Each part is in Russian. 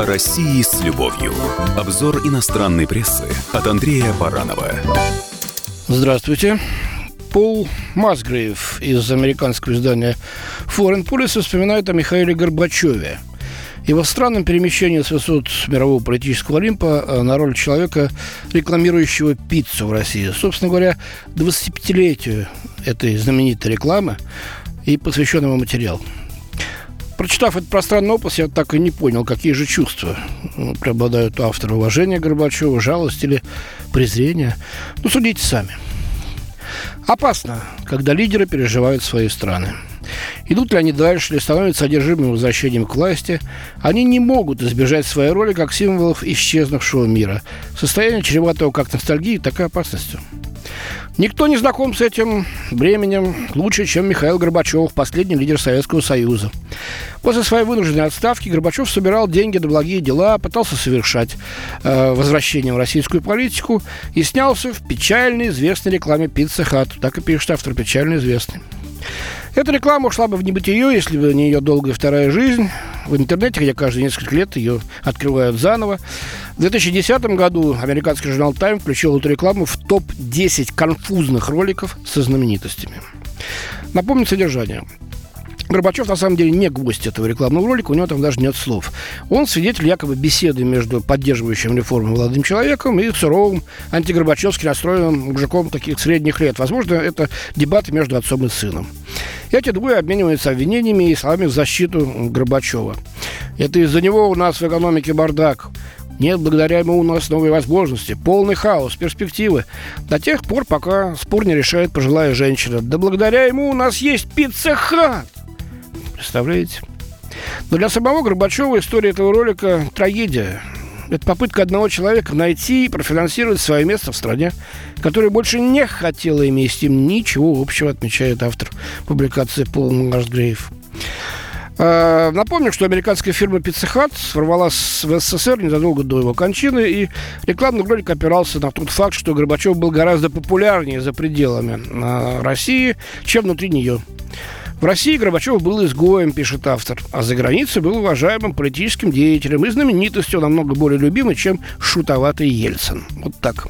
О России с любовью. Обзор иностранной прессы от Андрея Баранова. Здравствуйте. Пол Масгрейв из американского издания Foreign Policy вспоминает о Михаиле Горбачеве. Его странном перемещении с высот мирового политического Олимпа э, на роль человека, рекламирующего пиццу в России. Собственно говоря, 25-летию этой знаменитой рекламы и посвященного материал. Прочитав этот пространный опус, я так и не понял, какие же чувства преобладают у автора. Уважение Горбачева, жалость или презрение. Ну, судите сами. Опасно, когда лидеры переживают свои страны. Идут ли они дальше или становятся одержимыми возвращением к власти, они не могут избежать своей роли как символов исчезнувшего мира. Состояние чреватого как ностальгии, так и опасностью. Никто не знаком с этим бременем лучше, чем Михаил Горбачев, последний лидер Советского Союза. После своей вынужденной отставки Горбачев собирал деньги на благие дела, пытался совершать э, возвращение в российскую политику и снялся в печально известной рекламе «Пицца Хат». Так и пишет автор, печально известный. Эта реклама ушла бы в небытие, если бы не ее долгая вторая жизнь. В интернете, где каждые несколько лет ее открывают заново. В 2010 году американский журнал Time включил эту рекламу в топ-10 конфузных роликов со знаменитостями. Напомню содержание. Горбачев на самом деле не гвоздь этого рекламного ролика, у него там даже нет слов. Он свидетель якобы беседы между поддерживающим реформы молодым человеком и суровым антигорбачевски настроенным мужиком таких средних лет. Возможно, это дебаты между отцом и сыном. Эти двое обмениваются обвинениями и словами в защиту Горбачева. Это из-за него у нас в экономике бардак. Нет, благодаря ему у нас новые возможности, полный хаос, перспективы. До тех пор, пока спор не решает пожилая женщина. Да благодаря ему у нас есть Pizza Hut. Представляете? Но для самого Горбачева история этого ролика – трагедия. Это попытка одного человека найти и профинансировать свое место в стране, которая больше не хотела иметь с ним ничего общего, отмечает автор публикации Пол Масгрейв. А, напомню, что американская фирма Pizza Hut ворвалась в СССР незадолго до его кончины, и рекламный ролик опирался на тот факт, что Горбачев был гораздо популярнее за пределами а, России, чем внутри нее. В России Горбачев был изгоем, пишет автор, а за границей был уважаемым политическим деятелем и знаменитостью намного более любимой, чем шутоватый Ельцин. Вот так.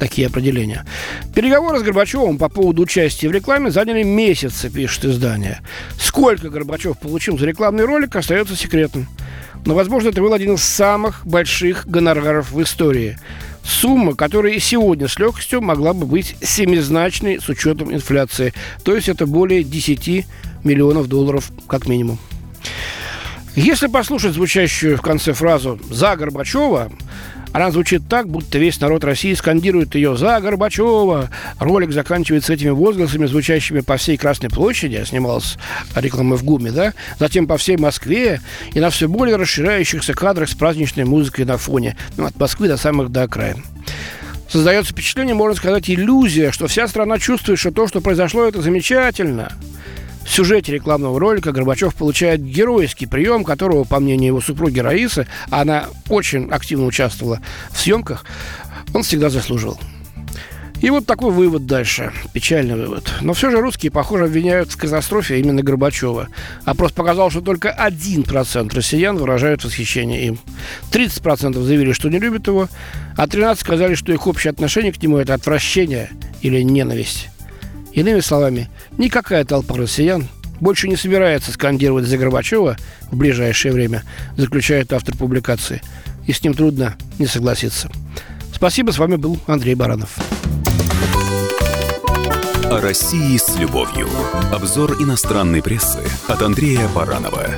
Такие определения. Переговоры с Горбачевым по поводу участия в рекламе заняли месяцы, пишет издание. Сколько Горбачев получил за рекламный ролик, остается секретом. Но, возможно, это был один из самых больших гонораров в истории. Сумма, которая и сегодня с легкостью могла бы быть семизначной с учетом инфляции. То есть это более 10 миллионов долларов как минимум. Если послушать звучащую в конце фразу «За Горбачева», она звучит так, будто весь народ России скандирует ее «За Горбачева!». Ролик заканчивается этими возгласами, звучащими по всей Красной площади. Снималась рекламы в ГУМе, да? Затем по всей Москве и на все более расширяющихся кадрах с праздничной музыкой на фоне. Ну, от Москвы до самых до окраин. Создается впечатление, можно сказать, иллюзия, что вся страна чувствует, что то, что произошло, это замечательно – в сюжете рекламного ролика Горбачев получает геройский прием, которого, по мнению его супруги Раисы, она очень активно участвовала в съемках, он всегда заслуживал. И вот такой вывод дальше. Печальный вывод. Но все же русские, похоже, обвиняют в катастрофе именно Горбачева. Опрос показал, что только 1% россиян выражают восхищение им. 30% заявили, что не любят его, а 13% сказали, что их общее отношение к нему – это отвращение или ненависть. Иными словами, никакая толпа россиян больше не собирается скандировать за Горбачева в ближайшее время, заключает автор публикации. И с ним трудно не согласиться. Спасибо, с вами был Андрей Баранов. О России с любовью. Обзор иностранной прессы от Андрея Баранова.